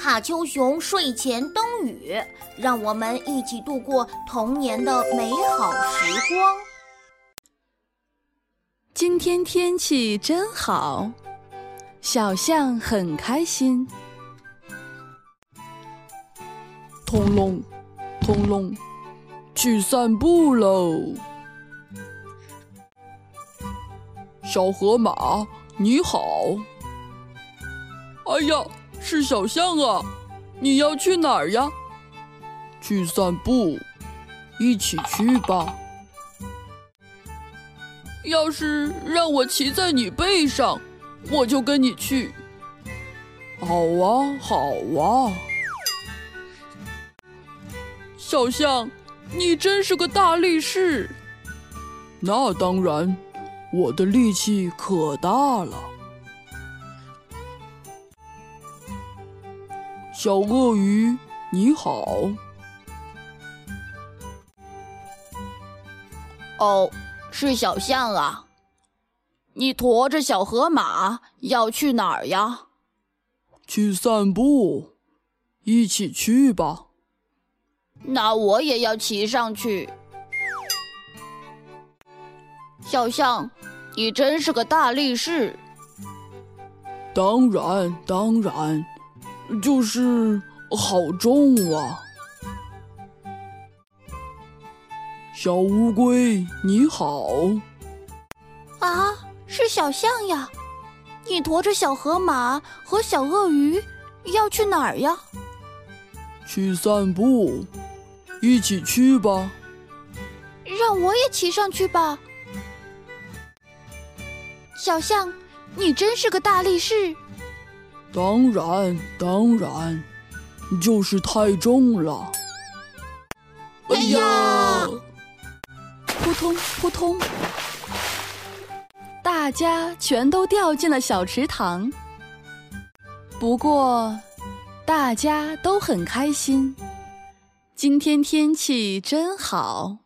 卡丘熊睡前灯语，让我们一起度过童年的美好时光。今天天气真好，小象很开心。通龙，通龙，去散步喽！小河马，你好。哎呀，是小象啊！你要去哪儿呀？去散步，一起去吧。要是让我骑在你背上，我就跟你去。好啊，好啊。小象，你真是个大力士。那当然，我的力气可大了。小鳄鱼，你好。哦，是小象啊。你驮着小河马要去哪儿呀？去散步，一起去吧。那我也要骑上去。小象，你真是个大力士。当然，当然，就是好重啊。小乌龟，你好。啊，是小象呀！你驮着小河马和小鳄鱼要去哪儿呀？去散步。一起去吧，让我也骑上去吧。小象，你真是个大力士。当然，当然，就是太重了。哎呀！扑通扑通，大家全都掉进了小池塘。不过，大家都很开心。今天天气真好。